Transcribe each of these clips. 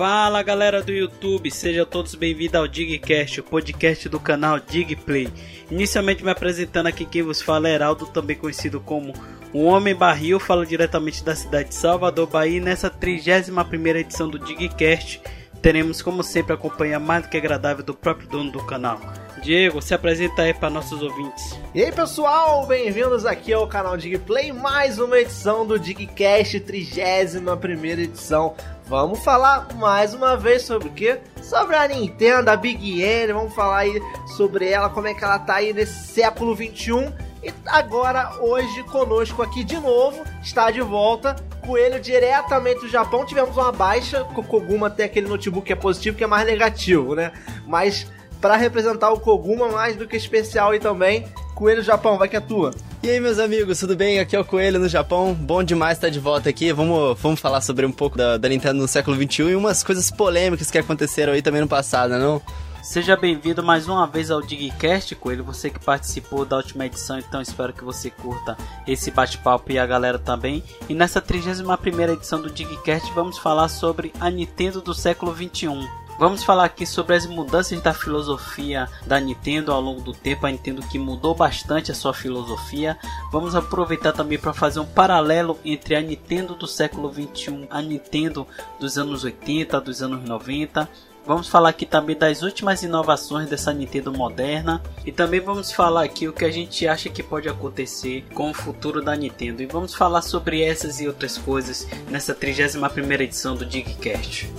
Fala galera do YouTube, sejam todos bem-vindos ao Digcast, o podcast do canal Digplay. Inicialmente me apresentando aqui quem vos fala é Heraldo, também conhecido como o Homem Barril, falo diretamente da cidade de Salvador, Bahia. Nessa 31 edição do Digcast, teremos como sempre a companhia mais do que agradável do próprio dono do canal. Diego, se apresenta aí para nossos ouvintes. E aí pessoal, bem-vindos aqui ao canal Digplay, mais uma edição do Digcast, 31 edição. Vamos falar mais uma vez sobre o quê? Sobre a Nintendo, a Big N, vamos falar aí sobre ela, como é que ela tá aí nesse século 21. E agora, hoje, conosco aqui de novo, está de volta, Coelho diretamente do Japão. Tivemos uma baixa, Koguma tem aquele notebook que é positivo, que é mais negativo, né? Mas para representar o Koguma, mais do que especial aí também, Coelho Japão, vai que é tua. E aí, meus amigos, tudo bem? Aqui é o Coelho no Japão. Bom demais estar de volta aqui. Vamos, vamos falar sobre um pouco da, da Nintendo no século XXI e umas coisas polêmicas que aconteceram aí também no passado, não? Seja bem-vindo mais uma vez ao Digcast, Coelho. Você que participou da última edição, então espero que você curta esse bate-papo e a galera também. E nessa 31 edição do Digcast vamos falar sobre a Nintendo do século 21. Vamos falar aqui sobre as mudanças da filosofia da Nintendo ao longo do tempo, a Nintendo que mudou bastante a sua filosofia. Vamos aproveitar também para fazer um paralelo entre a Nintendo do século 21, a Nintendo dos anos 80, dos anos 90. Vamos falar aqui também das últimas inovações dessa Nintendo moderna e também vamos falar aqui o que a gente acha que pode acontecer com o futuro da Nintendo. E vamos falar sobre essas e outras coisas nessa 31ª edição do Digcast.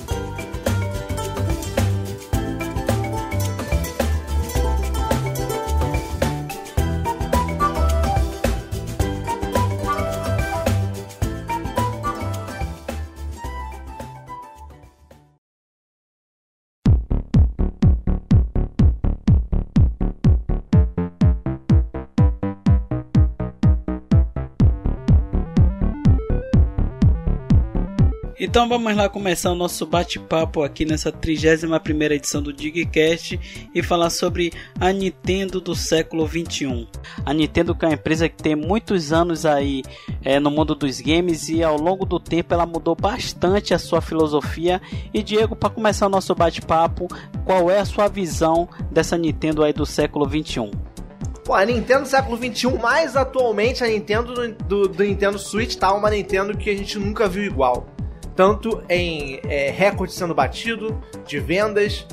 Então vamos lá começar o nosso bate-papo aqui nessa 31 edição do Digcast e falar sobre a Nintendo do século 21. A Nintendo que é uma empresa que tem muitos anos aí é, no mundo dos games e ao longo do tempo ela mudou bastante a sua filosofia. E Diego, para começar o nosso bate-papo, qual é a sua visão dessa Nintendo aí do século 21? Pô, a Nintendo do século XXI, mais atualmente a Nintendo do, do, do Nintendo Switch, tá uma Nintendo que a gente nunca viu igual tanto em é, recorde sendo batido, de vendas,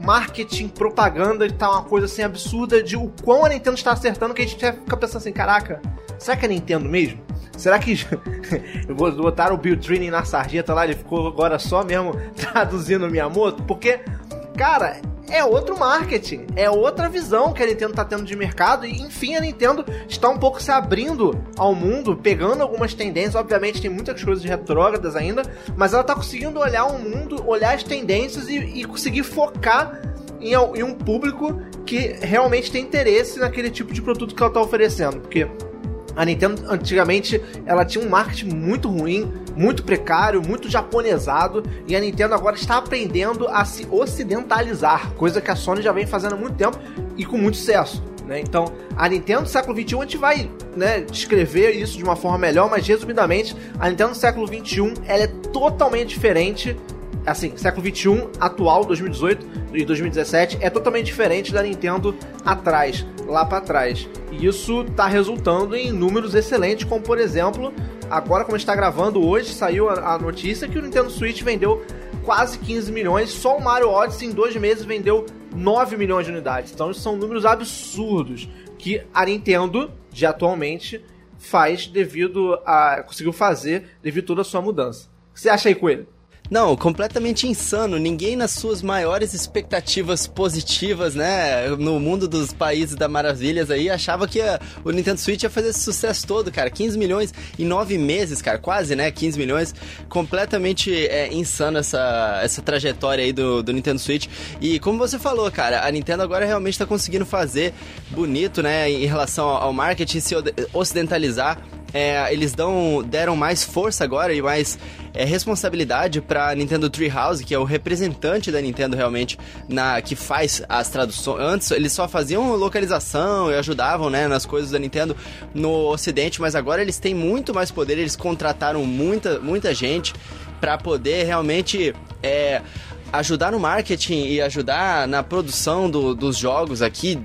marketing, propaganda, tá uma coisa assim absurda de o quão a Nintendo está acertando que a gente fica pensando assim, caraca, será que é Nintendo mesmo? Será que eu vou botar o Bill Training na sarjeta lá, ele ficou agora só mesmo traduzindo Miyamoto? Porque, cara, é outro marketing, é outra visão que a Nintendo está tendo de mercado e enfim a Nintendo está um pouco se abrindo ao mundo, pegando algumas tendências, obviamente tem muitas coisas retrógradas ainda, mas ela está conseguindo olhar o mundo, olhar as tendências e, e conseguir focar em, em, um público que realmente tem interesse naquele tipo de produto que ela está oferecendo, porque a Nintendo antigamente ela tinha um marketing muito ruim, muito precário, muito japonesado, e a Nintendo agora está aprendendo a se ocidentalizar, coisa que a Sony já vem fazendo há muito tempo e com muito sucesso. Né? Então, a Nintendo do século XXI, a gente vai né, descrever isso de uma forma melhor, mas resumidamente, a Nintendo do século XXI ela é totalmente diferente assim, século 21 atual, 2018 e 2017 é totalmente diferente da Nintendo atrás, lá para trás. E isso tá resultando em números excelentes, como por exemplo, agora como está gravando hoje, saiu a, a notícia que o Nintendo Switch vendeu quase 15 milhões, só o Mario Odyssey em dois meses vendeu 9 milhões de unidades. Então, são números absurdos que a Nintendo, de atualmente, faz devido a. conseguiu fazer devido a toda a sua mudança. O que você acha aí, Coelho? Não, completamente insano. Ninguém nas suas maiores expectativas positivas, né, no mundo dos países da maravilhas aí, achava que a, o Nintendo Switch ia fazer esse sucesso todo, cara. 15 milhões em 9 meses, cara, quase, né, 15 milhões. Completamente é, insano essa, essa trajetória aí do, do Nintendo Switch. E como você falou, cara, a Nintendo agora realmente tá conseguindo fazer bonito, né, em relação ao marketing, se ocidentalizar é, eles dão, deram mais força agora e mais é, responsabilidade para Nintendo Treehouse, que é o representante da Nintendo realmente na que faz as traduções. Antes eles só faziam localização e ajudavam, né, nas coisas da Nintendo no Ocidente, mas agora eles têm muito mais poder. Eles contrataram muita, muita gente para poder realmente é ajudar no marketing e ajudar na produção do, dos jogos aqui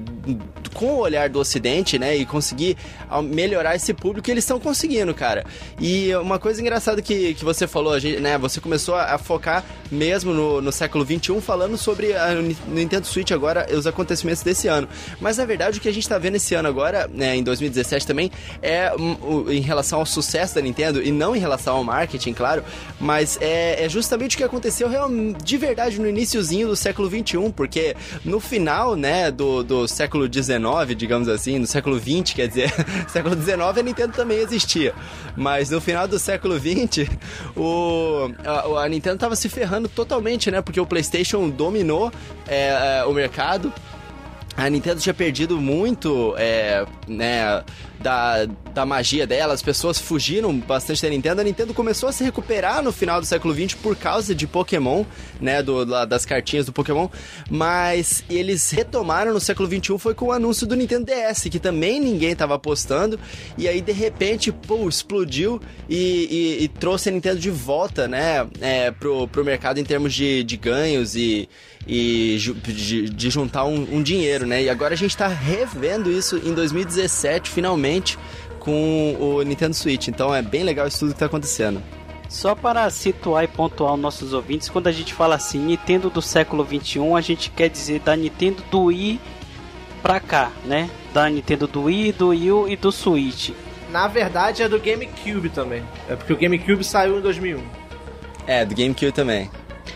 com o olhar do Ocidente, né? E conseguir melhorar esse público, eles estão conseguindo, cara. E uma coisa engraçada que, que você falou, gente, né? Você começou a, focar mesmo no, no século XXI falando sobre a Nintendo Switch agora, os acontecimentos desse ano. Mas na verdade o que a gente tá vendo esse ano agora, né, em 2017 também, é um, em relação ao sucesso da Nintendo e não em relação ao marketing, claro, mas é, é justamente o que aconteceu real, de verdade no iníciozinho do século XXI, porque no final, né, do, do século XIX digamos assim, no século XX, quer dizer, século XIX a Nintendo também existia. Mas no final do século XX, o, a, a Nintendo estava se ferrando totalmente, né? Porque o PlayStation dominou é, é, o mercado a Nintendo tinha perdido muito, é, né, da, da magia dela, as pessoas fugiram bastante da Nintendo. A Nintendo começou a se recuperar no final do século XX por causa de Pokémon, né, do, das cartinhas do Pokémon, mas eles retomaram no século XXI foi com o anúncio do Nintendo DS, que também ninguém estava apostando, e aí de repente, pô, explodiu e, e, e trouxe a Nintendo de volta, né, é, pro, pro mercado em termos de, de ganhos e, e de, de juntar um, um, dinheiro, né? E agora a gente está revendo isso em 2017, finalmente, com o Nintendo Switch. Então é bem legal isso tudo que está acontecendo. Só para situar e pontuar os nossos ouvintes, quando a gente fala assim, Nintendo do século 21, a gente quer dizer da Nintendo do Wii pra cá, né? Da Nintendo do Wii, do Wii e do Switch. Na verdade é do GameCube também. É porque o GameCube saiu em 2001. É, do GameCube também.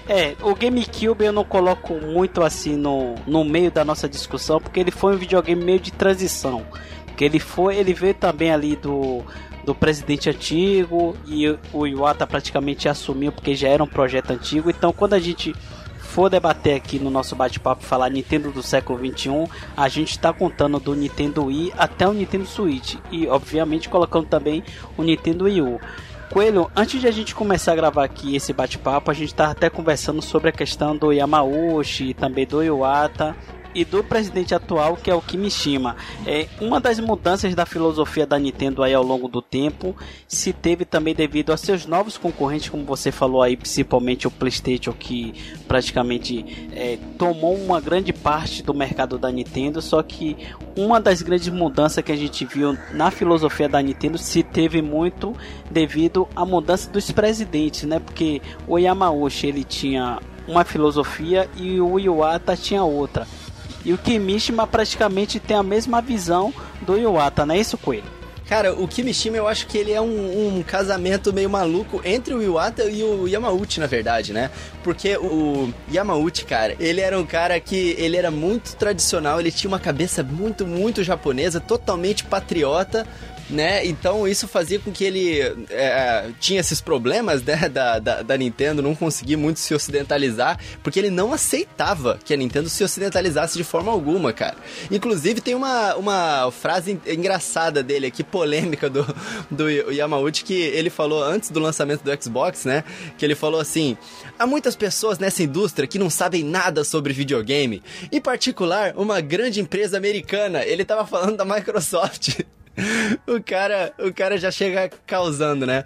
É, o GameCube eu não coloco muito assim no, no meio da nossa discussão, porque ele foi um videogame meio de transição. Porque ele foi, ele veio também ali do, do presidente antigo e o Iwata praticamente assumiu porque já era um projeto antigo. Então quando a gente for debater aqui no nosso bate-papo falar Nintendo do século 21, a gente está contando do Nintendo Wii até o Nintendo Switch e obviamente colocando também o Nintendo Wii U. Coelho, antes de a gente começar a gravar aqui esse bate-papo, a gente tá até conversando sobre a questão do Yamauchi e também do Iwata e do presidente atual, que é o Kimishima. É, uma das mudanças da filosofia da Nintendo aí ao longo do tempo se teve também devido a seus novos concorrentes, como você falou aí, principalmente o PlayStation, que praticamente é, tomou uma grande parte do mercado da Nintendo. Só que uma das grandes mudanças que a gente viu na filosofia da Nintendo se teve muito devido à mudança dos presidentes, né? Porque o Yamauchi ele tinha uma filosofia e o Iwata tinha outra. E o Kimishima praticamente tem a mesma visão do Iwata, não é isso, Coelho? Cara, o Kimishima eu acho que ele é um, um, casamento meio maluco entre o Iwata e o Yamauchi, na verdade, né? Porque o Yamauchi, cara, ele era um cara que ele era muito tradicional, ele tinha uma cabeça muito, muito japonesa, totalmente patriota, né? Então isso fazia com que ele é, tinha esses problemas, né, da, da, da, Nintendo não conseguir muito se ocidentalizar, porque ele não aceitava que a Nintendo se ocidentalizasse de forma alguma, cara. Inclusive tem uma, uma frase engraçada dele aqui, polêmica do, do Yamauchi, que ele falou antes do lançamento do Xbox, né? Que ele falou assim: há muitas pessoas nessa indústria que não sabem nada sobre videogame, em particular uma grande empresa americana. Ele tava falando da Microsoft. o cara, o cara já chega causando, né?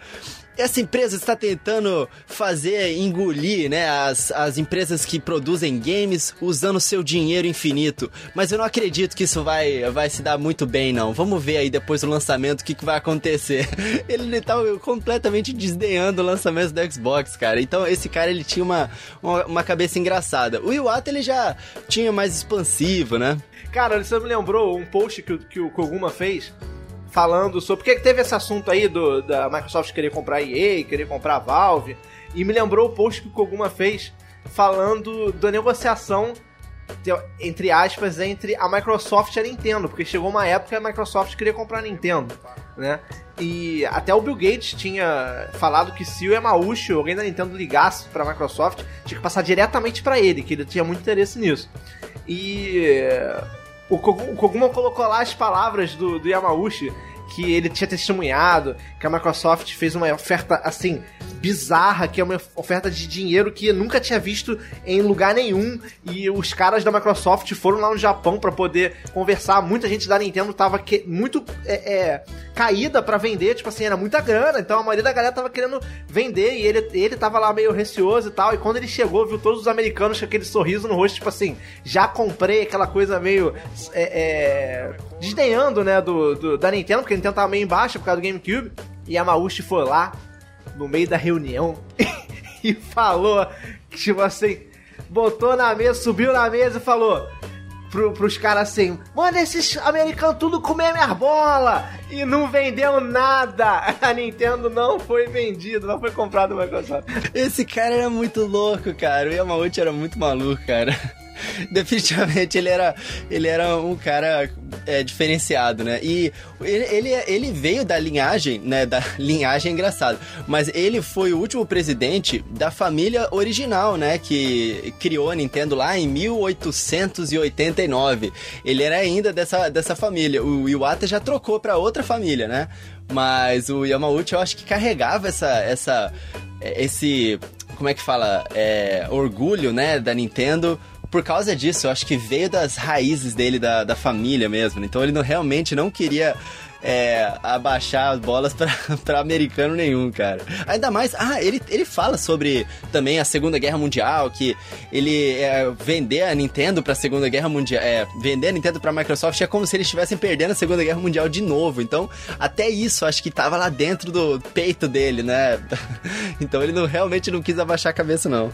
Essa empresa está tentando fazer engolir, né, as, as empresas que produzem games usando seu dinheiro infinito. Mas eu não acredito que isso vai, vai se dar muito bem, não. Vamos ver aí depois do lançamento o que, que vai acontecer. Ele tá completamente desdenhando o lançamento do Xbox, cara. Então esse cara ele tinha uma, uma, uma cabeça engraçada. O Iwata ele já tinha mais expansivo, né? Cara, você me lembrou um post que, que o Koguma fez falando sobre. Porque teve esse assunto aí do, da Microsoft querer comprar EA, querer comprar a Valve. E me lembrou o post que o Koguma fez falando da negociação, entre aspas, entre a Microsoft e a Nintendo. Porque chegou uma época que a Microsoft queria comprar a Nintendo, né? E até o Bill Gates tinha falado que se o Yamauchi ou alguém da Nintendo ligasse para a Microsoft, tinha que passar diretamente para ele, que ele tinha muito interesse nisso. E o Koguma colocou lá as palavras do, do Yamauchi que ele tinha testemunhado, que a Microsoft fez uma oferta assim bizarra, que é uma oferta de dinheiro que nunca tinha visto em lugar nenhum. E os caras da Microsoft foram lá no Japão para poder conversar. Muita gente da Nintendo tava que, muito é, é, caída para vender, tipo assim, era muita grana. Então a maioria da galera tava querendo vender e ele, ele tava lá meio receoso e tal. E quando ele chegou, viu todos os americanos com aquele sorriso no rosto, tipo assim, já comprei aquela coisa meio é, é, desdenhando, né, do, do, da Nintendo, porque Nintendo tava meio embaixo por causa do GameCube. E a Maushi foi lá, no meio da reunião, e falou, tipo assim, botou na mesa, subiu na mesa e falou pro, pros caras assim: manda esses americanos tudo comer minha bola! E não vendeu nada! A Nintendo não foi vendida, não foi comprada no Microsoft. Esse cara era muito louco, cara. O Yamauchi era muito maluco, cara. Definitivamente ele era, ele era um cara é, diferenciado, né? E ele, ele, ele, veio da linhagem, né? Da linhagem engraçada, mas ele foi o último presidente da família original, né? Que criou a Nintendo lá em 1889. Ele era ainda dessa, dessa família. O Iwata já trocou para outra família, né? Mas o Yamauchi eu acho que carregava essa, essa, esse, como é que fala, é, orgulho, né? Da Nintendo por causa disso, eu acho que veio das raízes dele, da, da família mesmo. Então ele não, realmente não queria é, abaixar as bolas para americano nenhum, cara. Ainda mais, ah, ele, ele fala sobre também a Segunda Guerra Mundial, que ele é, vender a Nintendo pra Segunda Guerra Mundial, é, vender a Nintendo pra Microsoft é como se eles estivessem perdendo a Segunda Guerra Mundial de novo. Então, até isso acho que tava lá dentro do peito dele, né? então ele não, realmente não quis abaixar a cabeça, não.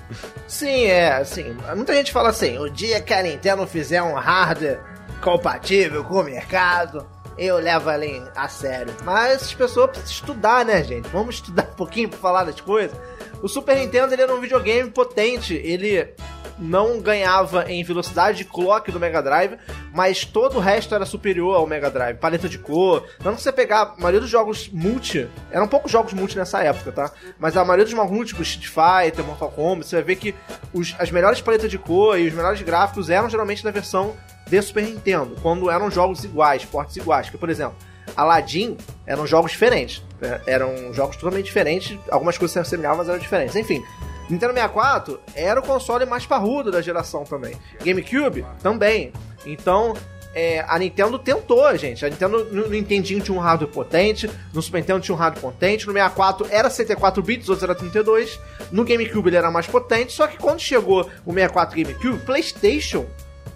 Sim, é, assim, muita gente fala assim, o dia que a Nintendo fizer um hardware compatível com o mercado, eu levo ela a sério. Mas as pessoas precisam estudar, né, gente? Vamos estudar um pouquinho pra falar das coisas. O Super Nintendo ele era um videogame potente, ele não ganhava em velocidade de clock do Mega Drive, mas todo o resto era superior ao Mega Drive. Paleta de cor. Não que você pegar a maioria dos jogos multi, eram poucos jogos multi nessa época, tá? Mas a maioria dos jogos multi, tipo Street Fighter, Mortal Kombat, você vai ver que os, as melhores paletas de cor e os melhores gráficos eram geralmente da versão de Super Nintendo, quando eram jogos iguais, portes iguais. Que, por exemplo, Aladdin eram jogos diferentes. Né? Eram jogos totalmente diferentes, algumas coisas se assemelhavam, mas eram diferentes. Enfim, Nintendo 64 era o console mais parrudo da geração também. GameCube também. Então, é, a Nintendo tentou, gente. A Nintendo no, Nintendinho tinha um hardware potente, no Super Nintendo tinha um hardware potente, no 64 era 74 bits, outros era 32, no GameCube ele era mais potente, só que quando chegou o 64 GameCube, PlayStation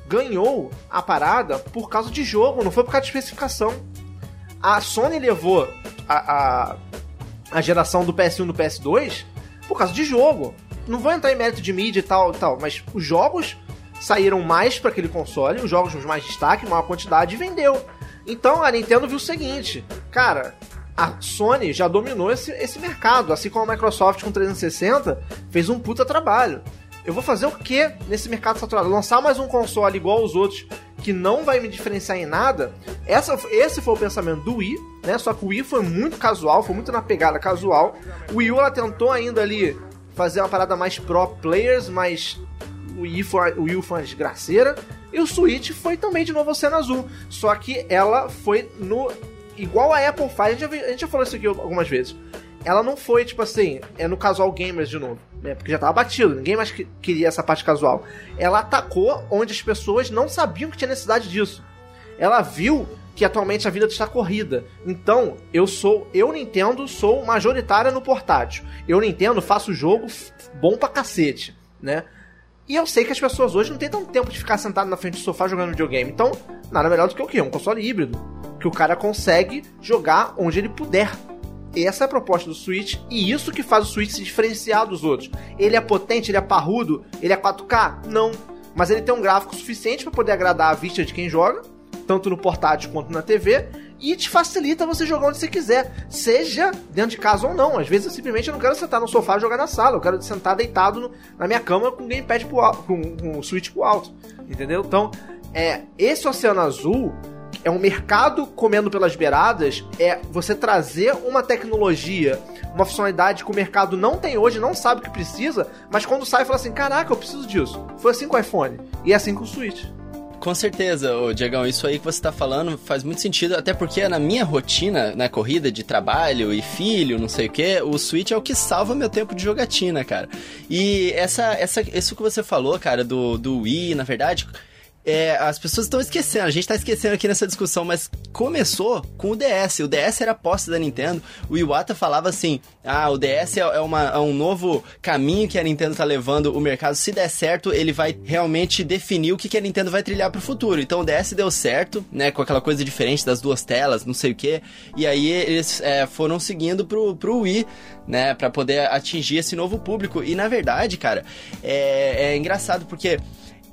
ganhou a parada por causa de jogo, não foi por causa de especificação. A Sony levou a, a, a geração do PS1 e do PS2 por causa de jogo. Não vou entrar em mérito de mídia e tal, tal, mas os jogos saíram mais para aquele console, os jogos com mais destaque, maior quantidade, e vendeu. Então a Nintendo viu o seguinte, cara, a Sony já dominou esse, esse mercado, assim como a Microsoft com 360 fez um puta trabalho. Eu vou fazer o que nesse mercado saturado? Lançar mais um console igual aos outros que não vai me diferenciar em nada? Essa, esse foi o pensamento do Wii, né? Só que o Wii foi muito casual, foi muito na pegada casual. O Wii U ela tentou ainda ali fazer uma parada mais pro players, mas o Wii o Wii uma desgraceira. E o Switch foi também de novo cena azul. Só que ela foi no. Igual a Apple faz, a gente, já, a gente já falou isso aqui algumas vezes ela não foi, tipo assim, é no casual gamers de novo, né? Porque já tava batido, ninguém mais queria essa parte casual. Ela atacou onde as pessoas não sabiam que tinha necessidade disso. Ela viu que atualmente a vida está corrida. Então, eu sou, eu Nintendo sou majoritária no portátil. Eu Nintendo faço jogo bom pra cacete, né? E eu sei que as pessoas hoje não têm tanto tempo de ficar sentado na frente do sofá jogando videogame. Então, nada melhor do que o quê? Um console híbrido. Que o cara consegue jogar onde ele puder. Essa é a proposta do Switch e isso que faz o Switch se diferenciar dos outros. Ele é potente, ele é parrudo, ele é 4K? Não. Mas ele tem um gráfico suficiente para poder agradar a vista de quem joga, tanto no portátil quanto na TV, e te facilita você jogar onde você quiser, seja dentro de casa ou não. Às vezes eu simplesmente não quero sentar no sofá e jogar na sala, eu quero sentar deitado no, na minha cama com o gamepad pro alto, com, com o Switch pro alto, entendeu? Então, é, esse Oceano Azul é um mercado comendo pelas beiradas, é você trazer uma tecnologia, uma funcionalidade que o mercado não tem hoje, não sabe o que precisa, mas quando sai fala assim: caraca, eu preciso disso. Foi assim com o iPhone e é assim com o Switch. Com certeza, ô, Diegão, isso aí que você tá falando faz muito sentido, até porque na minha rotina, na corrida de trabalho e filho, não sei o que, o Switch é o que salva meu tempo de jogatina, cara. E essa, essa, isso que você falou, cara, do, do Wii, na verdade, é, as pessoas estão esquecendo, a gente tá esquecendo aqui nessa discussão, mas começou com o DS. O DS era posse da Nintendo. O Iwata falava assim: ah, o DS é, é, uma, é um novo caminho que a Nintendo tá levando o mercado. Se der certo, ele vai realmente definir o que, que a Nintendo vai trilhar pro futuro. Então o DS deu certo, né, com aquela coisa diferente das duas telas, não sei o que. E aí eles é, foram seguindo pro, pro Wii, né, para poder atingir esse novo público. E na verdade, cara, é, é engraçado porque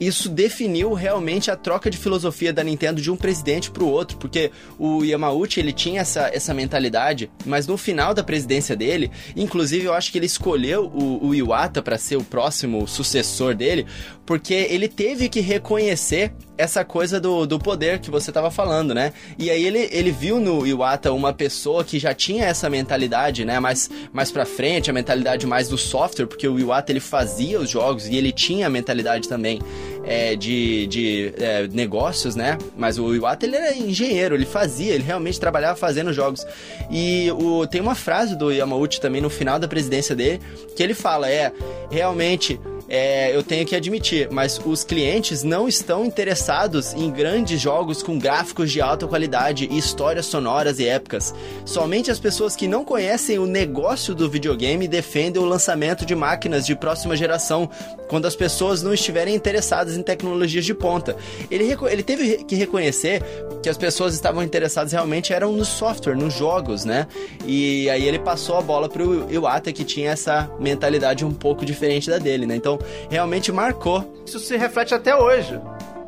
isso definiu realmente a troca de filosofia da Nintendo de um presidente para o outro, porque o Yamauchi ele tinha essa, essa mentalidade, mas no final da presidência dele, inclusive eu acho que ele escolheu o, o Iwata para ser o próximo sucessor dele, porque ele teve que reconhecer essa coisa do, do poder que você estava falando, né? E aí ele, ele viu no Iwata uma pessoa que já tinha essa mentalidade, né? Mais, mais pra frente, a mentalidade mais do software, porque o Iwata ele fazia os jogos e ele tinha a mentalidade também é, de, de é, negócios, né? Mas o Iwata ele era engenheiro, ele fazia, ele realmente trabalhava fazendo jogos. E o, tem uma frase do Yamauchi também no final da presidência dele que ele fala: é realmente é, eu tenho que admitir, mas os clientes não estão interessados em grandes jogos com gráficos de alta qualidade e histórias sonoras e épicas. Somente as pessoas que não conhecem o negócio do videogame defendem o lançamento de máquinas de próxima geração, quando as pessoas não estiverem interessadas em tecnologias de ponta. Ele, ele teve que reconhecer que as pessoas estavam interessadas realmente eram no software, nos jogos, né? E aí ele passou a bola pro Iwata, que tinha essa mentalidade um pouco diferente da dele, né? Então, realmente marcou. Isso se reflete até hoje.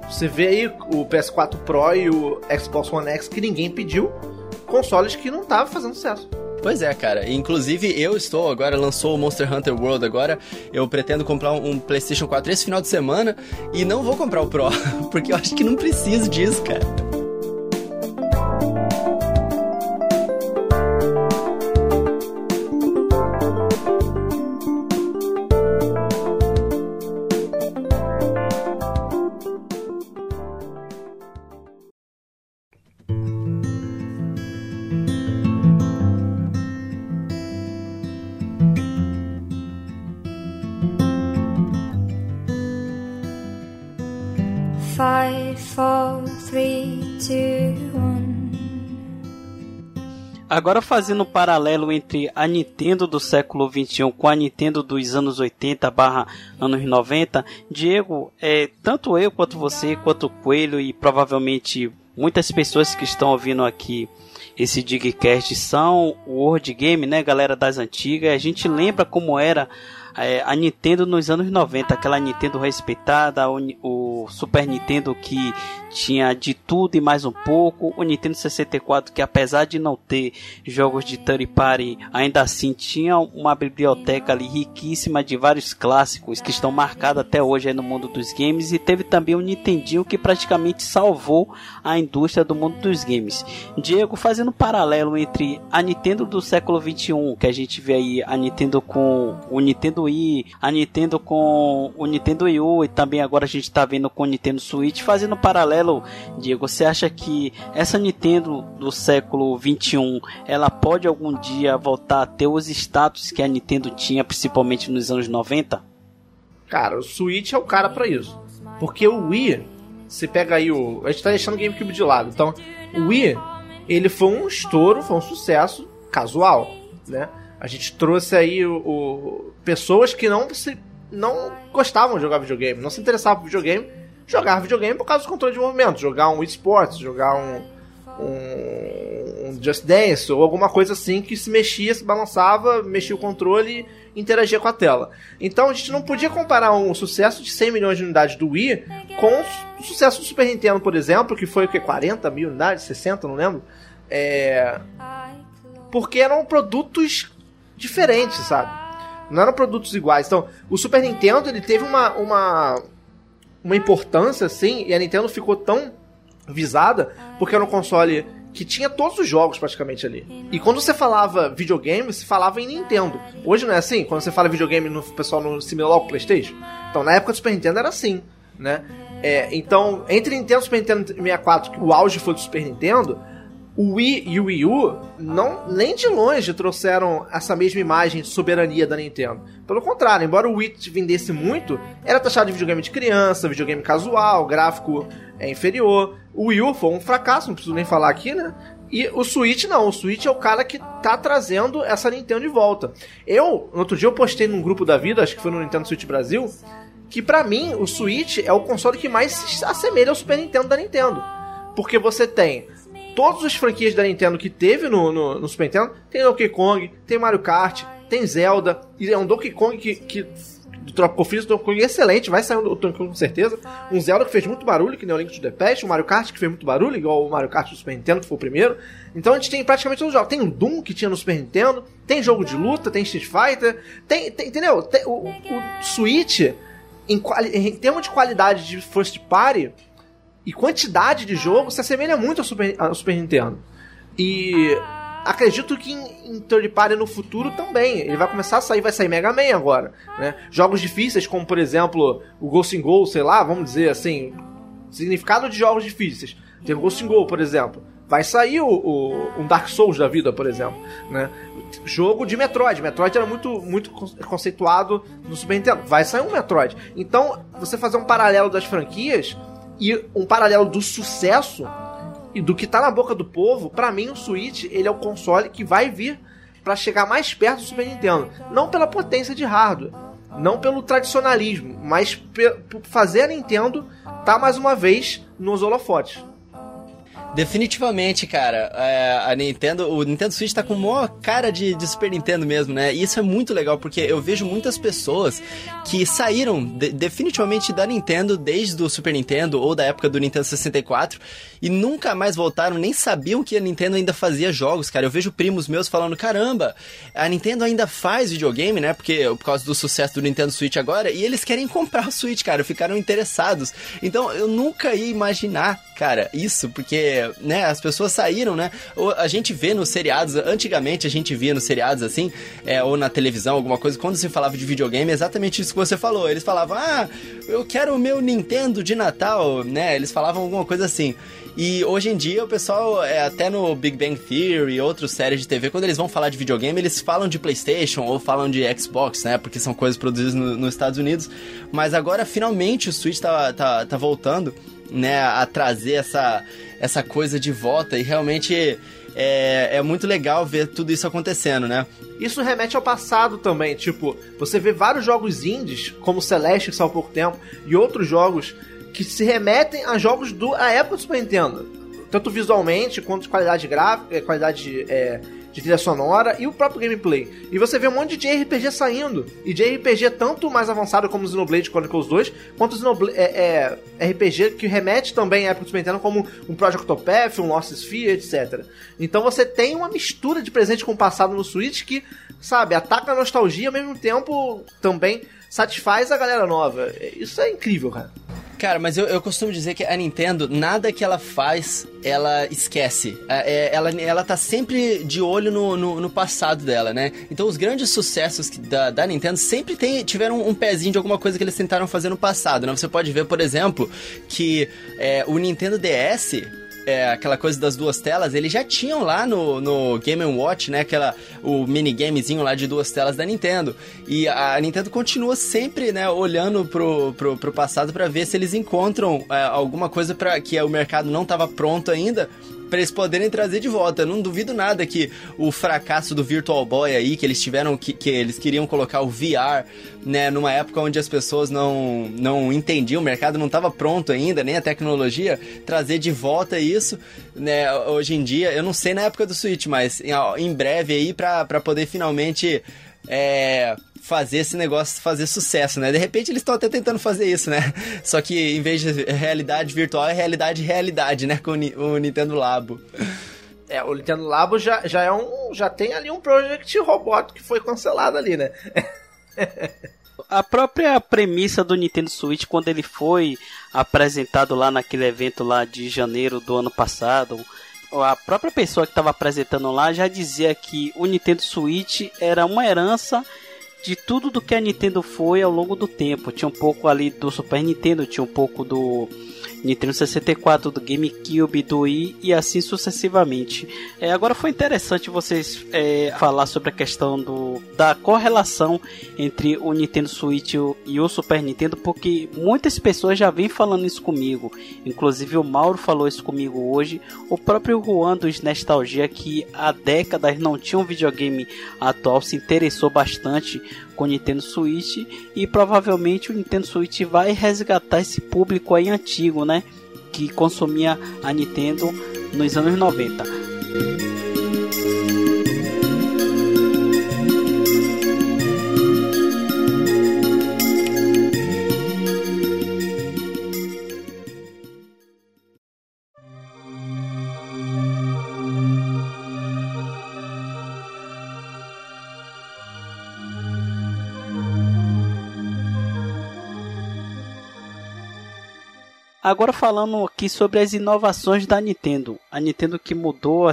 Você vê aí o PS4 Pro e o Xbox One X que ninguém pediu, consoles que não estavam fazendo sucesso. Pois é, cara. Inclusive, eu estou agora, lançou o Monster Hunter World agora. Eu pretendo comprar um PlayStation 4 esse final de semana e não vou comprar o Pro, porque eu acho que não preciso disso, cara. Agora fazendo um paralelo entre a Nintendo do século 21 com a Nintendo dos anos 80 barra anos 90, Diego, é, tanto eu quanto você, quanto o Coelho e provavelmente muitas pessoas que estão ouvindo aqui esse Digcast são o World Game, né, galera das antigas. A gente lembra como era é, a Nintendo nos anos 90, aquela Nintendo respeitada, o, o, Super Nintendo que tinha de tudo e mais um pouco, o Nintendo 64 que apesar de não ter jogos de third party, ainda assim tinha uma biblioteca ali riquíssima de vários clássicos que estão marcados até hoje no mundo dos games e teve também o Nintendinho que praticamente salvou a indústria do mundo dos games. Diego, fazendo um paralelo entre a Nintendo do século 21, que a gente vê aí a Nintendo com o Nintendo Wii, a Nintendo com o Nintendo Wii U e também agora a gente está vendo com o Nintendo Switch. Fazendo um paralelo, Diego, você acha que essa Nintendo do século 21 ela pode algum dia voltar a ter os status que a Nintendo tinha, principalmente nos anos 90? Cara, o Switch é o cara para isso. Porque o Wii, você pega aí o. A gente tá deixando o GameCube de lado. Então, o Wii, ele foi um estouro, foi um sucesso casual, né? A gente trouxe aí o, o pessoas que não se não gostavam de jogar videogame, não se interessavam por videogame, jogar videogame por causa do controle de movimento, jogar um esportes, jogar um, um, um, Just Dance ou alguma coisa assim que se mexia, se balançava, mexia o controle e interagia com a tela. Então a gente não podia comparar um sucesso de 100 milhões de unidades do Wii com o sucesso do Super Nintendo, por exemplo, que foi o que 40 mil unidades, 60, não lembro. É... Porque eram produtos diferentes, sabe? Não eram produtos iguais. Então, o Super Nintendo ele teve uma, uma, uma importância assim, e a Nintendo ficou tão visada porque era um console que tinha todos os jogos praticamente ali. E quando você falava videogame, você falava em Nintendo. Hoje não é assim? Quando você fala videogame, no, pessoal no assimila logo PlayStation. Então, na época do Super Nintendo era assim, né? É, então, entre Nintendo e Super Nintendo 64, que o auge foi do Super Nintendo, o Wii e o Wii U não, nem de longe trouxeram essa mesma imagem de soberania da Nintendo. Pelo contrário, embora o Wii vendesse muito, era taxado de videogame de criança, videogame casual, gráfico é, inferior. O Wii U foi um fracasso, não preciso nem falar aqui, né? E o Switch não, o Switch é o cara que tá trazendo essa Nintendo de volta. Eu, no outro dia eu postei num grupo da vida, acho que foi no Nintendo Switch Brasil, que para mim o Switch é o console que mais se assemelha ao Super Nintendo da Nintendo. Porque você tem todas as franquias da Nintendo que teve no, no, no Super Nintendo, tem Donkey Kong, tem Mario Kart, tem Zelda, e é um Donkey Kong que, que do Tropical Freeze, Donkey Kong excelente, vai sair o Donkey Kong com certeza. Um Zelda que fez muito barulho, que nem o Link to the Past, um Mario Kart que fez muito barulho, igual o Mario Kart do Super Nintendo, que foi o primeiro. Então a gente tem praticamente todos os jogos. Tem o Doom que tinha no Super Nintendo, tem jogo de luta, tem Street Fighter, tem, tem entendeu? Tem, o, o Switch, em, em termos de qualidade de first party, e quantidade de jogo se assemelha muito ao Super, ao Super Nintendo. E acredito que em, em third party no futuro também. Ele vai começar a sair, vai sair Mega Man agora. Né? Jogos difíceis, como por exemplo o Ghost in Goal, sei lá, vamos dizer assim. Significado de jogos difíceis. Tem o Ghost in Goal, por exemplo. Vai sair o, o, um Dark Souls da vida, por exemplo. Né? Jogo de Metroid. Metroid era muito, muito conceituado no Super Nintendo. Vai sair um Metroid. Então, você fazer um paralelo das franquias e um paralelo do sucesso e do que tá na boca do povo, para mim o Switch ele é o console que vai vir para chegar mais perto do Super Nintendo, não pela potência de hardware, não pelo tradicionalismo, mas por fazer a Nintendo tá mais uma vez nos holofotes. Definitivamente, cara. É, a Nintendo, o Nintendo Switch tá com maior cara de, de, Super Nintendo mesmo, né? E isso é muito legal, porque eu vejo muitas pessoas que saíram de, definitivamente da Nintendo desde o Super Nintendo ou da época do Nintendo 64 e nunca mais voltaram, nem sabiam que a Nintendo ainda fazia jogos, cara. Eu vejo primos meus falando, caramba, a Nintendo ainda faz videogame, né? Porque por causa do sucesso do Nintendo Switch agora, e eles querem comprar o Switch, cara. Ficaram interessados. Então eu nunca ia imaginar, cara, isso, porque né, as pessoas saíram, né? A gente vê nos seriados, antigamente a gente via nos seriados assim, é, ou na televisão, alguma coisa, quando se falava de videogame, é exatamente isso que você falou. Eles falavam, ah, eu quero o meu Nintendo de Natal, né? Eles falavam alguma coisa assim. E hoje em dia o pessoal, é, até no Big Bang Theory e outras séries de TV, quando eles vão falar de videogame, eles falam de PlayStation ou falam de Xbox, né? Porque são coisas produzidas no, nos Estados Unidos. Mas agora finalmente o Switch tá, tá, tá voltando né, a trazer essa, essa coisa de volta e realmente é, é muito legal ver tudo isso acontecendo, né? Isso remete ao passado também, tipo, você vê vários jogos indies, como Celeste, que saiu há pouco tempo, e outros jogos que se remetem a jogos da época do Super Nintendo. Tanto visualmente quanto de qualidade gráfica, qualidade é, de trilha sonora e o próprio gameplay. E você vê um monte de RPG saindo. E de RPG tanto mais avançado como o Xenoblade Chronicles 2, quanto o Xenoblade, é, é, RPG que remete também à época do Super Nintendo, como um Project Octopath, um Lost Sphere, etc. Então você tem uma mistura de presente com o passado no Switch que, sabe, ataca a nostalgia ao mesmo tempo também satisfaz a galera nova. Isso é incrível, cara. Cara, mas eu, eu costumo dizer que a Nintendo, nada que ela faz, ela esquece. É, é, ela, ela tá sempre de olho no, no, no, passado dela, né? Então os grandes sucessos da, da Nintendo sempre tem, tiveram um pezinho de alguma coisa que eles tentaram fazer no passado, né? Você pode ver, por exemplo, que é, o Nintendo DS é, aquela coisa das duas telas, eles já tinham lá no, no Game Watch, né? Aquela, o minigamezinho lá de duas telas da Nintendo. E a Nintendo continua sempre, né, olhando pro, pro, pro passado para ver se eles encontram é, alguma coisa para que o mercado não estava pronto ainda para eles poderem trazer de volta. Eu não duvido nada que o fracasso do Virtual Boy aí, que eles tiveram que, que eles queriam colocar o VR, né, numa época onde as pessoas não não entendiam, o mercado não estava pronto ainda, nem a tecnologia, trazer de volta isso, né, hoje em dia, eu não sei na época do Switch, mas em, em breve aí para poder finalmente é, fazer esse negócio fazer sucesso, né? De repente eles estão até tentando fazer isso, né? Só que em vez de realidade virtual, é realidade realidade, né? Com o Nintendo Labo. É, o Nintendo Labo já, já é um. já tem ali um Project Robot que foi cancelado ali, né? A própria premissa do Nintendo Switch, quando ele foi apresentado lá naquele evento lá de janeiro do ano passado, a própria pessoa que estava apresentando lá já dizia que o Nintendo Switch era uma herança de tudo do que a Nintendo foi ao longo do tempo. Tinha um pouco ali do Super Nintendo, tinha um pouco do Nintendo 64, do GameCube, do Wii e assim sucessivamente. É, agora foi interessante vocês é, falar sobre a questão do, da correlação entre o Nintendo Switch e o Super Nintendo, porque muitas pessoas já vêm falando isso comigo. Inclusive o Mauro falou isso comigo hoje. O próprio Juan dos Nostalgia, que há décadas não tinha um videogame atual, se interessou bastante com o Nintendo Switch e provavelmente o Nintendo Switch vai resgatar esse público aí antigo, né? Que consumia a Nintendo nos anos 90. Agora falando aqui sobre as inovações da Nintendo. A Nintendo que mudou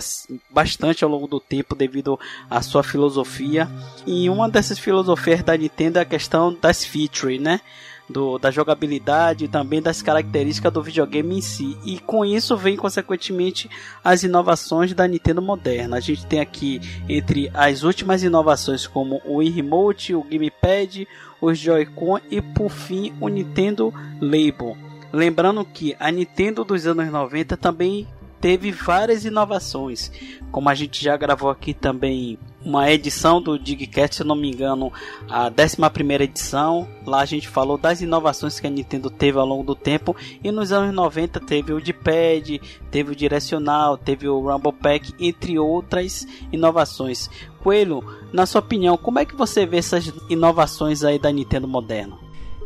bastante ao longo do tempo devido à sua filosofia. E uma dessas filosofias da Nintendo é a questão das features, né? Do, da jogabilidade e também das características do videogame em si. E com isso vem, consequentemente, as inovações da Nintendo moderna. A gente tem aqui entre as últimas inovações como o Remote, o Gamepad, os Joy-Con e por fim o Nintendo Label. Lembrando que a Nintendo dos anos 90 também teve várias inovações, como a gente já gravou aqui também uma edição do Digcast, se não me engano, a 11 edição. Lá a gente falou das inovações que a Nintendo teve ao longo do tempo. E nos anos 90 teve o D-Pad, teve o direcional, teve o Rumble Pack, entre outras inovações. Coelho, na sua opinião, como é que você vê essas inovações aí da Nintendo moderna?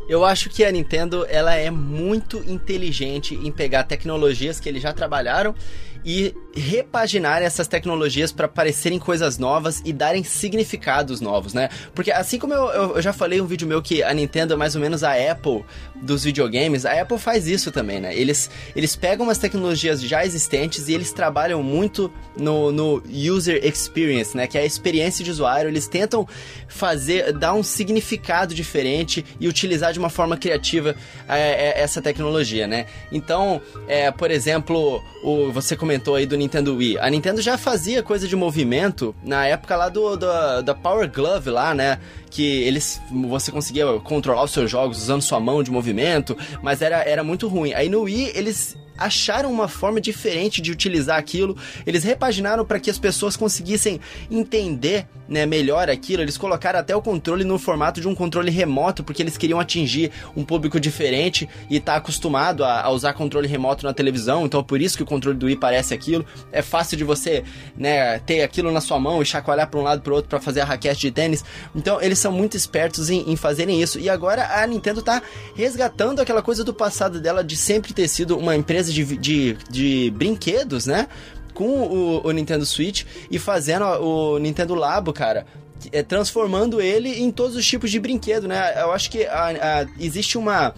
Eu acho que a Nintendo ela é muito inteligente em pegar tecnologias que eles já trabalharam e repaginar essas tecnologias para parecerem coisas novas e darem significados novos, né? Porque assim como eu, eu, já falei em um vídeo meu que a Nintendo é mais ou menos a Apple dos videogames, a Apple faz isso também, né? Eles, eles pegam umas tecnologias já existentes e eles trabalham muito no, no user experience, né? Que é a experiência de usuário. Eles tentam fazer, dar um significado diferente e utilizar de uma forma criativa é, é, essa tecnologia, né? Então, é, por exemplo, o, você comentou aí do Nintendo Wii. A Nintendo já fazia coisa de movimento na época lá do, do da Power Glove lá, né? Que eles você conseguia controlar os seus jogos usando sua mão de movimento, mas era, era muito ruim. Aí no Wii eles acharam uma forma diferente de utilizar aquilo. Eles repaginaram para que as pessoas conseguissem entender né, melhor aquilo. Eles colocaram até o controle no formato de um controle remoto, porque eles queriam atingir um público diferente e tá acostumado a, a usar controle remoto na televisão. Então é por isso que o controle do Wii parece aquilo. É fácil de você né, ter aquilo na sua mão e chacoalhar para um lado para outro para fazer a raquete de tênis. Então eles são muito espertos em, em fazerem isso. E agora a Nintendo tá resgatando aquela coisa do passado dela de sempre ter sido uma empresa de, de, de brinquedos, né? Com o, o, Nintendo Switch e fazendo o Nintendo Labo, cara. É, transformando ele em todos os tipos de brinquedo, né? Eu acho que a, a, existe uma.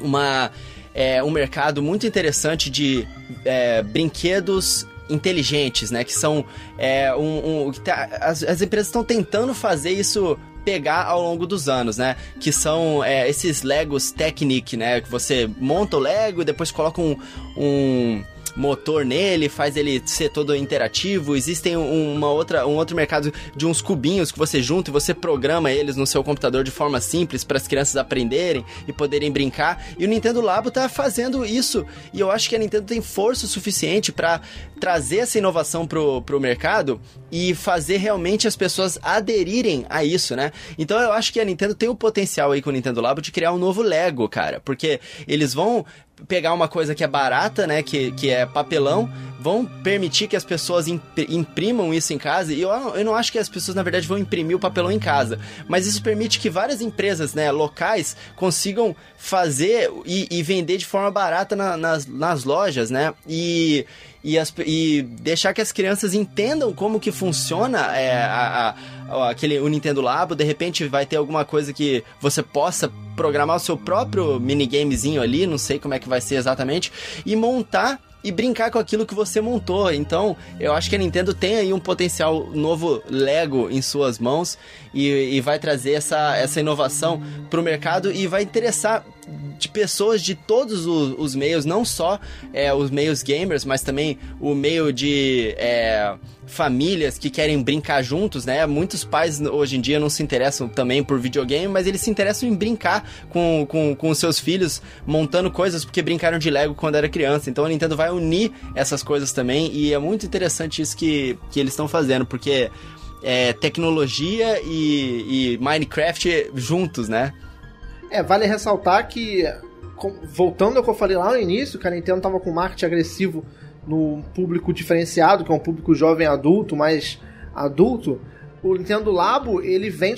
uma é, um mercado muito interessante de é, brinquedos inteligentes, né? Que são é, um, um tá, as, as empresas estão tentando fazer isso pegar ao longo dos anos, né? Que são é, esses Legos Technic, né? Que você monta o Lego e depois coloca um, um motor nele, faz ele ser todo interativo. Existem uma outra, um outro mercado de uns cubinhos que você junta e você programa eles no seu computador de forma simples para as crianças aprenderem e poderem brincar. E o Nintendo Labo tá fazendo isso. E eu acho que a Nintendo tem força suficiente para trazer essa inovação pro, pro mercado e fazer realmente as pessoas aderirem a isso, né? Então eu acho que a Nintendo tem o potencial aí com o Nintendo Labo de criar um novo Lego, cara, porque eles vão pegar uma coisa que é barata, né, que, que é papelão, vão permitir que as pessoas imprimam isso em casa, e eu, eu não acho que as pessoas, na verdade, vão imprimir o papelão em casa, mas isso permite que várias empresas, né, locais, consigam fazer e, e vender de forma barata na, nas, nas lojas, né, e e, as, e deixar que as crianças entendam como que funciona é, a, a, aquele, o Nintendo Labo. De repente vai ter alguma coisa que você possa programar o seu próprio minigamezinho ali, não sei como é que vai ser exatamente, e montar e brincar com aquilo que você montou. Então, eu acho que a Nintendo tem aí um potencial novo Lego em suas mãos e, e vai trazer essa, essa inovação para o mercado e vai interessar de pessoas de todos os, os meios, não só é, os meios gamers, mas também o meio de é, famílias que querem brincar juntos, né? Muitos pais hoje em dia não se interessam também por videogame, mas eles se interessam em brincar com, com, com os seus filhos, montando coisas porque brincaram de Lego quando era criança. Então a Nintendo vai unir essas coisas também e é muito interessante isso que, que eles estão fazendo, porque é tecnologia e, e Minecraft juntos, né? É, vale ressaltar que, voltando ao que eu falei lá no início, que a Nintendo tava com marketing agressivo no público diferenciado, que é um público jovem adulto, mais adulto, o Nintendo Labo, ele vem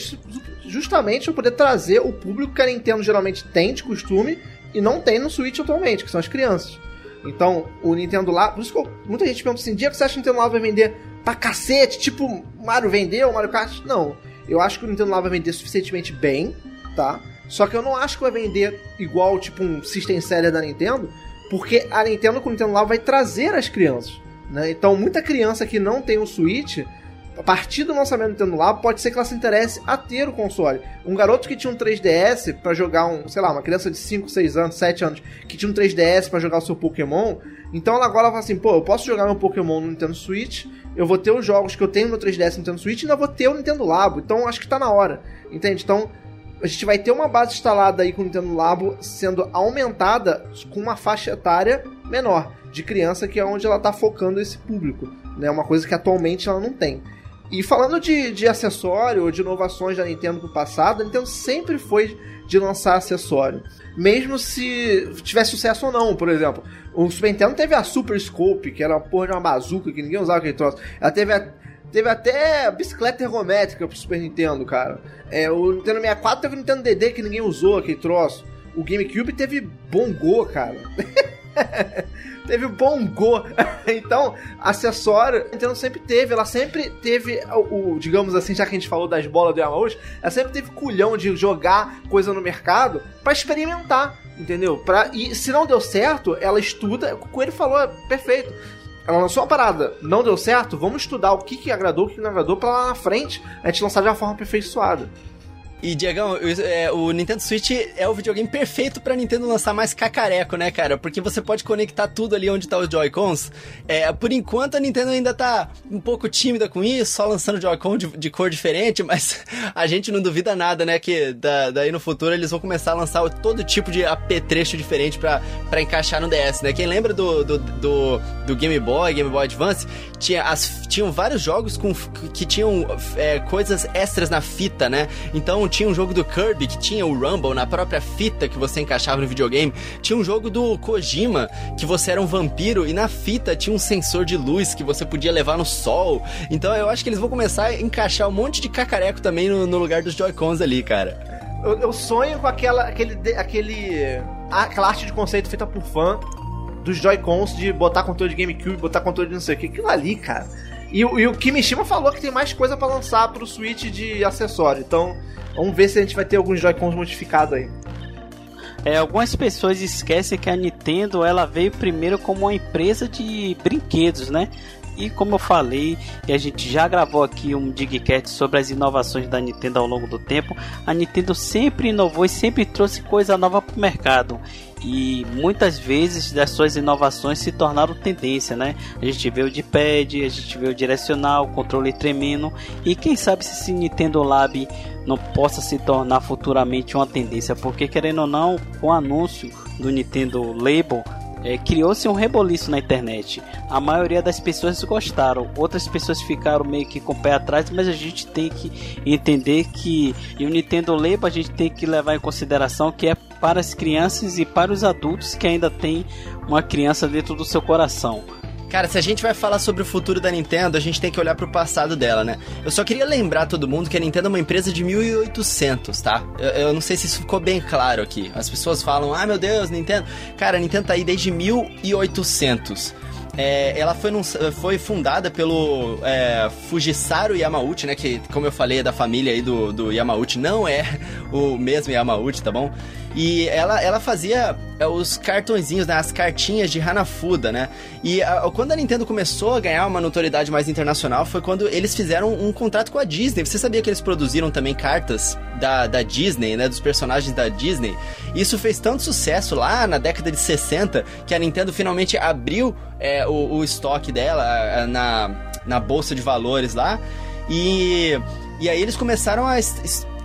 justamente para poder trazer o público que a Nintendo geralmente tem de costume e não tem no Switch atualmente, que são as crianças. Então, o Nintendo Labo, por isso que eu, muita gente pergunta assim, dia que você acha que o Nintendo Labo vai vender pra cacete, tipo Mario vendeu, Mario Kart? Não. Eu acho que o Nintendo Labo vai vender suficientemente bem, tá? Só que eu não acho que vai vender igual, tipo, um System Seller da Nintendo, porque a Nintendo com o Nintendo Labo vai trazer as crianças. Né? Então, muita criança que não tem o Switch, a partir do lançamento do Nintendo Labo, pode ser que ela se interesse a ter o console. Um garoto que tinha um 3DS para jogar um, sei lá, uma criança de 5, 6 anos, 7 anos, que tinha um 3DS para jogar o seu Pokémon, então ela agora fala assim, pô, eu posso jogar meu Pokémon no Nintendo Switch, eu vou ter os jogos que eu tenho no 3DS no Nintendo Switch e ainda vou ter o Nintendo Labo. Então, acho que tá na hora. Entende? Então, a gente vai ter uma base instalada aí com o Nintendo Labo sendo aumentada com uma faixa etária menor, de criança, que é onde ela está focando esse público. Né? Uma coisa que atualmente ela não tem. E falando de, de acessório ou de inovações da Nintendo do passado, a Nintendo sempre foi de lançar acessório. Mesmo se tivesse sucesso ou não, por exemplo. O Super Nintendo teve a Super Scope, que era uma porra de uma bazuca que ninguém usava aquele troço. Ela teve a Teve até bicicleta ergométrica pro Super Nintendo, cara. É, o Nintendo 64 teve o Nintendo DD que ninguém usou, aquele troço. O GameCube teve Bongo, cara. teve Bongo. então, acessório, a Nintendo sempre teve. Ela sempre teve o, o, digamos assim, já que a gente falou das bolas do Yamauchi, ela sempre teve culhão de jogar coisa no mercado para experimentar. Entendeu? Pra, e se não deu certo, ela estuda. O Coelho falou, é perfeito ela lançou uma parada, não deu certo, vamos estudar o que, que agradou, o que não agradou, pra lá na frente a gente lançar de uma forma aperfeiçoada. E, Diegão, é, o Nintendo Switch é o videogame perfeito pra Nintendo lançar mais cacareco, né, cara? Porque você pode conectar tudo ali onde tá os Joy-Cons. É, por enquanto, a Nintendo ainda tá um pouco tímida com isso, só lançando Joy-Con de, de, cor diferente, mas a gente não duvida nada, né, que da, daí no futuro eles vão começar a lançar todo tipo de apetrecho diferente pra, pra encaixar no DS, né? Quem lembra do, do, do, do Game Boy, Game Boy Advance, tinha as, tinham vários jogos com, que tinham é, coisas extras na fita, né? Então, tinha um jogo do Kirby que tinha o Rumble na própria fita que você encaixava no videogame. Tinha um jogo do Kojima que você era um vampiro e na fita tinha um sensor de luz que você podia levar no sol. Então eu acho que eles vão começar a encaixar um monte de cacareco também no, no lugar dos Joy-Cons ali, cara. Eu, eu, sonho com aquela, aquele, aquele, aquela arte de conceito feita por fã dos Joy-Cons de botar controle de GameCube, botar controle de não sei o que. Aquilo ali, cara. E, e o Kimishima falou que tem mais coisa para lançar pro Switch de acessório. Então, Vamos ver se a gente vai ter alguns Joy-Cons modificados aí. É, algumas pessoas esquecem que a Nintendo ela veio primeiro como uma empresa de brinquedos, né? E como eu falei, e a gente já gravou aqui um Digcast sobre as inovações da Nintendo ao longo do tempo, a Nintendo sempre inovou e sempre trouxe coisa nova para o mercado e muitas vezes das suas inovações se tornaram tendência, né? A gente vê o de pad, a gente vê o direcional, o controle tremendo e quem sabe se esse Nintendo Lab não possa se tornar futuramente uma tendência, porque querendo ou não, o anúncio do Nintendo Label é, criou-se um reboliço na internet. A maioria das pessoas gostaram, outras pessoas ficaram meio que com o pé atrás, mas a gente tem que entender que e o Nintendo Label a gente tem que levar em consideração que é para as crianças e para os adultos que ainda tem uma criança dentro do seu coração. Cara, se a gente vai falar sobre o futuro da Nintendo, a gente tem que olhar pro passado dela, né? Eu só queria lembrar todo mundo que a Nintendo é uma empresa de 1800, tá? Eu, eu, não sei se isso ficou bem claro aqui. As pessoas falam, ah, meu Deus, Nintendo. Cara, a Nintendo tá aí desde 1800. É, ela foi, num, foi fundada pelo é, Fujisaru Yamauchi, né? Que, como eu falei, é da família aí do, do Yamauchi. Não é o mesmo Yamauchi, tá bom? E ela, ela fazia é, os cartõezinhos, né, as cartinhas de Hanafuda, né? E a, quando a Nintendo começou a ganhar uma notoriedade mais internacional foi quando eles fizeram um contrato com a Disney. Você sabia que eles produziram também cartas da, da Disney, né, dos personagens da Disney? Isso fez tanto sucesso lá na década de 60 que a Nintendo finalmente abriu é, o, o estoque dela na, na bolsa de valores lá. E, e aí eles começaram a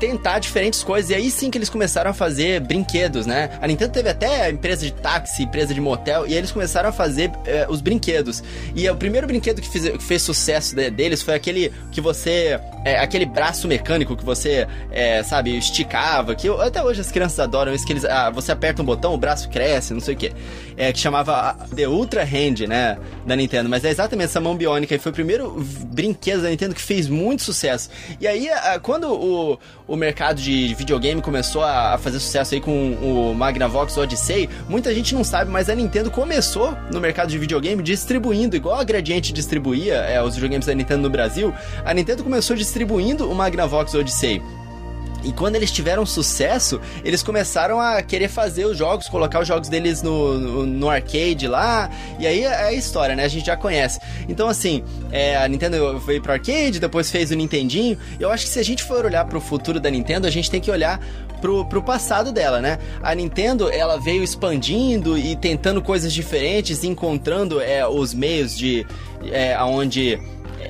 tentar diferentes coisas. E aí sim que eles começaram a fazer brinquedos, né? A Nintendo teve até empresa de táxi, empresa de motel, e eles começaram a fazer é, os brinquedos. E o primeiro brinquedo que, fiz, que fez sucesso de, deles foi aquele que você. É, aquele braço mecânico que você, é, sabe, esticava. Que até hoje as crianças adoram isso, que eles, ah, você aperta um botão, o braço cresce, não sei o que. É, que chamava The Ultra Hand, né? Da Nintendo. Mas é exatamente essa mão biônica. E foi o primeiro brinquedo da Nintendo que fez muito sucesso. E aí, quando o, o mercado de videogame começou a, fazer sucesso aí com o Magnavox Odyssey, muita gente não sabe, mas a Nintendo começou no mercado de videogame distribuindo, igual a Gradiente distribuía é, os videogames da Nintendo no Brasil, a Nintendo começou distribuindo o Magnavox Odyssey. E quando eles tiveram sucesso, eles começaram a querer fazer os jogos, colocar os jogos deles no, no, no arcade lá. E aí é a história, né? A gente já conhece. Então, assim, é, a Nintendo veio pro arcade, depois fez o Nintendinho. Eu acho que se a gente for olhar pro futuro da Nintendo, a gente tem que olhar pro, pro passado dela, né? A Nintendo, ela veio expandindo e tentando coisas diferentes, encontrando é, os meios de... É, onde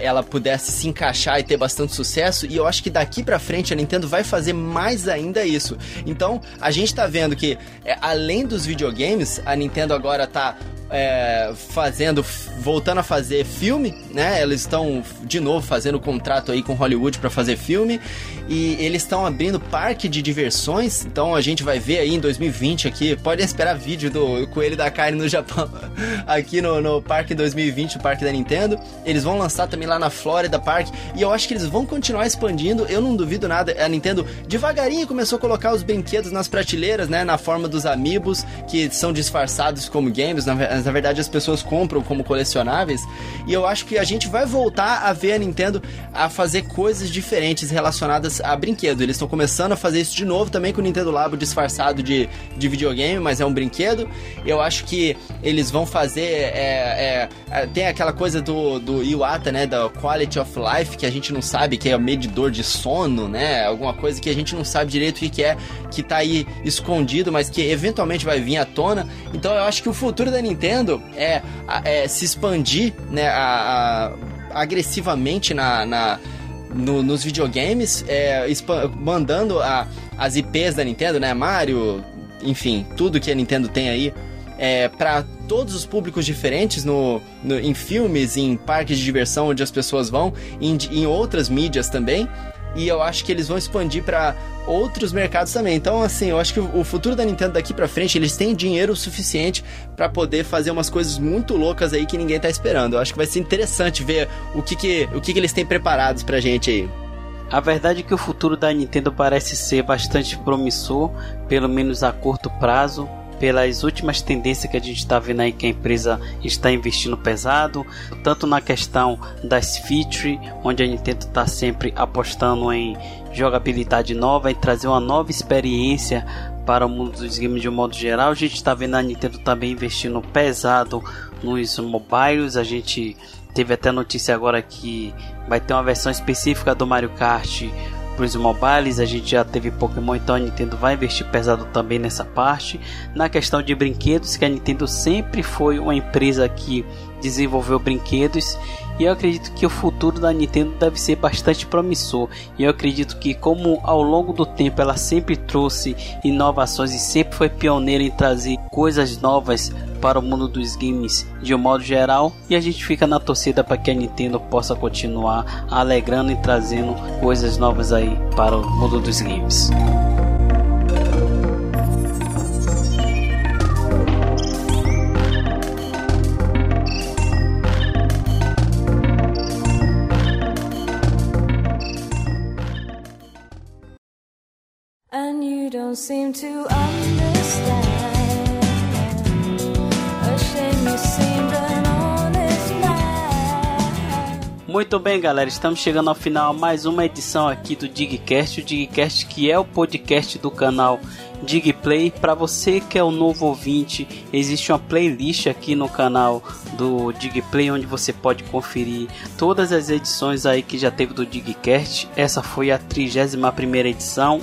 ela pudesse se encaixar e ter bastante sucesso. E eu acho que daqui para frente a Nintendo vai fazer mais ainda isso. Então a gente tá vendo que é, além dos videogames, a Nintendo agora tá é, fazendo, voltando a fazer filme, né? Eles estão de novo fazendo contrato aí com Hollywood para fazer filme e eles estão abrindo parque de diversões. Então a gente vai ver aí em 2020 aqui, pode esperar vídeo do Coelho da Carne no Japão aqui no, no Parque 2020, o Parque da Nintendo. Eles vão lançar também lá na Flórida Park e eu acho que eles vão continuar expandindo. Eu não duvido nada. A Nintendo devagarinho começou a colocar os brinquedos nas prateleiras, né? Na forma dos amiibos que são disfarçados como games. Na, na verdade as pessoas compram como colecionáveis. E eu acho que a gente vai voltar a ver a Nintendo a fazer coisas diferentes relacionadas a brinquedo. Eles estão começando a fazer isso de novo também com o Nintendo Labo disfarçado de, de videogame, mas é um brinquedo. Eu acho que eles vão fazer. É, é, é, tem aquela coisa do, do Iwata, né? Da Quality of Life, que a gente não sabe, que é o medidor de sono, né? Alguma coisa que a gente não sabe direito o que é, que tá aí escondido, mas que eventualmente vai vir à tona. Então eu acho que o futuro da Nintendo É, é se expandir né, a, a, agressivamente na, na no, nos videogames, é, mandando a, as IPs da Nintendo, né? Mario, enfim, tudo que a Nintendo tem aí. É, para todos os públicos diferentes no, no, em filmes, em parques de diversão onde as pessoas vão, em, em outras mídias também e eu acho que eles vão expandir para outros mercados também. Então, assim, eu acho que o futuro da Nintendo daqui para frente, eles têm dinheiro suficiente para poder fazer umas coisas muito loucas aí que ninguém tá esperando. Eu acho que vai ser interessante ver o que que, o que, que eles têm preparados pra gente aí. A verdade é que o futuro da Nintendo parece ser bastante promissor, pelo menos a curto prazo pelas últimas tendências que a gente está vendo aí que a empresa está investindo pesado, tanto na questão das features, onde a Nintendo está sempre apostando em jogabilidade nova, em trazer uma nova experiência para o mundo dos games de um modo geral. A gente está vendo a Nintendo também investindo pesado nos mobiles. A gente teve até notícia agora que vai ter uma versão específica do Mario Kart os mobiles, a gente já teve Pokémon, então a Nintendo vai investir pesado também nessa parte. Na questão de brinquedos, que a Nintendo sempre foi uma empresa que desenvolveu brinquedos e eu acredito que o futuro da Nintendo deve ser bastante promissor. E eu acredito que como ao longo do tempo ela sempre trouxe inovações e sempre foi pioneira em trazer coisas novas para o mundo dos games de um modo geral, e a gente fica na torcida para que a Nintendo possa continuar alegrando e trazendo coisas novas aí para o mundo dos games. Muito bem, galera, estamos chegando ao final mais uma edição aqui do Digcast, o Digcast que é o podcast do canal Digplay. Para você que é o novo ouvinte, existe uma playlist aqui no canal do Digplay onde você pode conferir todas as edições aí que já teve do Digcast. Essa foi a 31 primeira edição.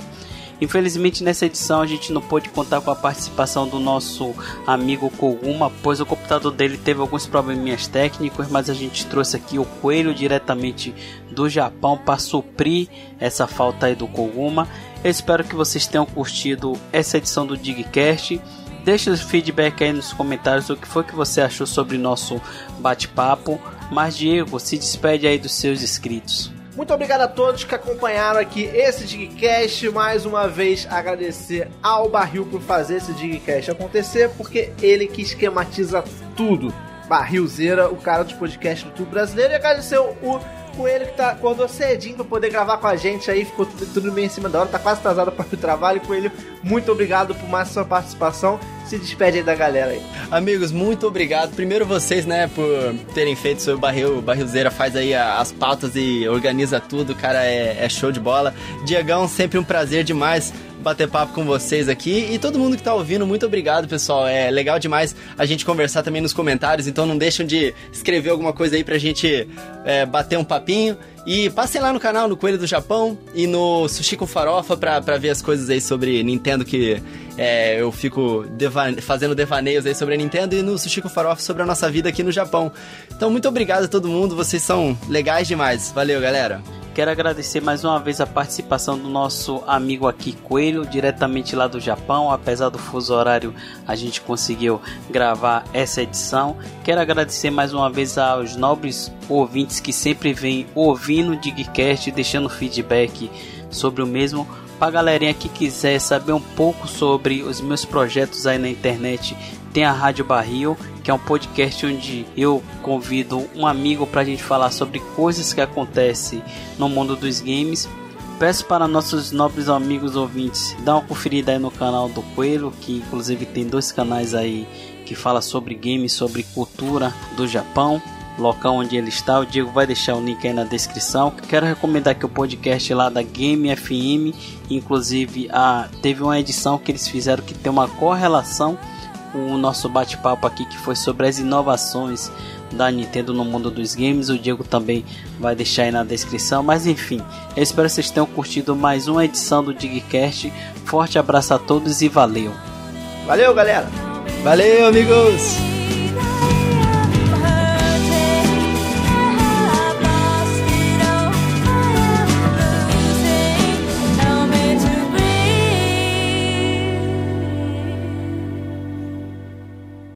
Infelizmente nessa edição a gente não pôde contar com a participação do nosso amigo Koguma, pois o computador dele teve alguns probleminhas técnicos, mas a gente trouxe aqui o Coelho diretamente do Japão para suprir essa falta aí do Koguma. Eu espero que vocês tenham curtido essa edição do Digcast. Deixe o feedback aí nos comentários o que foi que você achou sobre nosso bate-papo. Mas Diego, se despede aí dos seus inscritos. Muito obrigado a todos que acompanharam aqui esse Digcast. Mais uma vez agradecer ao Barril por fazer esse Digcast acontecer, porque ele que esquematiza tudo. Barrilzeira, o cara dos podcasts do YouTube brasileiro. E agradecer o Coelho que tá, acordou cedinho pra poder gravar com a gente aí, ficou tudo, tudo bem em cima da hora, tá quase atrasado para o trabalho. Coelho, muito obrigado por mais sua participação. Se despede aí da galera aí. Amigos, muito obrigado. Primeiro vocês, né, por terem feito seu barril, barrilzeira, faz aí as pautas e organiza tudo, cara, é, é show de bola. Diegão, sempre um prazer demais bater papo com vocês aqui. E todo mundo que tá ouvindo, muito obrigado, pessoal. É legal demais a gente conversar também nos comentários, então não deixam de escrever alguma coisa aí pra gente é, bater um papinho. E passem lá no canal, no Coelho do Japão e no Sushi com Farofa pra, pra ver as coisas aí sobre Nintendo que é, eu fico deva fazendo devaneios aí sobre a Nintendo e no Sushi com Farofa sobre a nossa vida aqui no Japão. Então, muito obrigado a todo mundo, vocês são legais demais. Valeu, galera! Quero agradecer mais uma vez a participação do nosso amigo aqui Coelho, diretamente lá do Japão. Apesar do fuso horário, a gente conseguiu gravar essa edição. Quero agradecer mais uma vez aos nobres ouvintes que sempre vêm ouvindo o Digcast, deixando feedback sobre o mesmo. Para galerinha que quiser saber um pouco sobre os meus projetos aí na internet, tem a Rádio Barril, que é um podcast onde eu convido um amigo para a gente falar sobre coisas que acontecem no mundo dos games. Peço para nossos nobres amigos ouvintes dar uma conferida aí no canal do Coelho, que inclusive tem dois canais aí que fala sobre games, sobre cultura do Japão local onde ele está. O Diego vai deixar o link aí na descrição. Quero recomendar que o podcast lá da Game FM, inclusive a, teve uma edição que eles fizeram que tem uma correlação o nosso bate-papo aqui que foi sobre as inovações da Nintendo no mundo dos games. O Diego também vai deixar aí na descrição. Mas enfim, eu espero que vocês tenham curtido mais uma edição do Digcast. Forte abraço a todos e valeu! Valeu, galera! Valeu, amigos!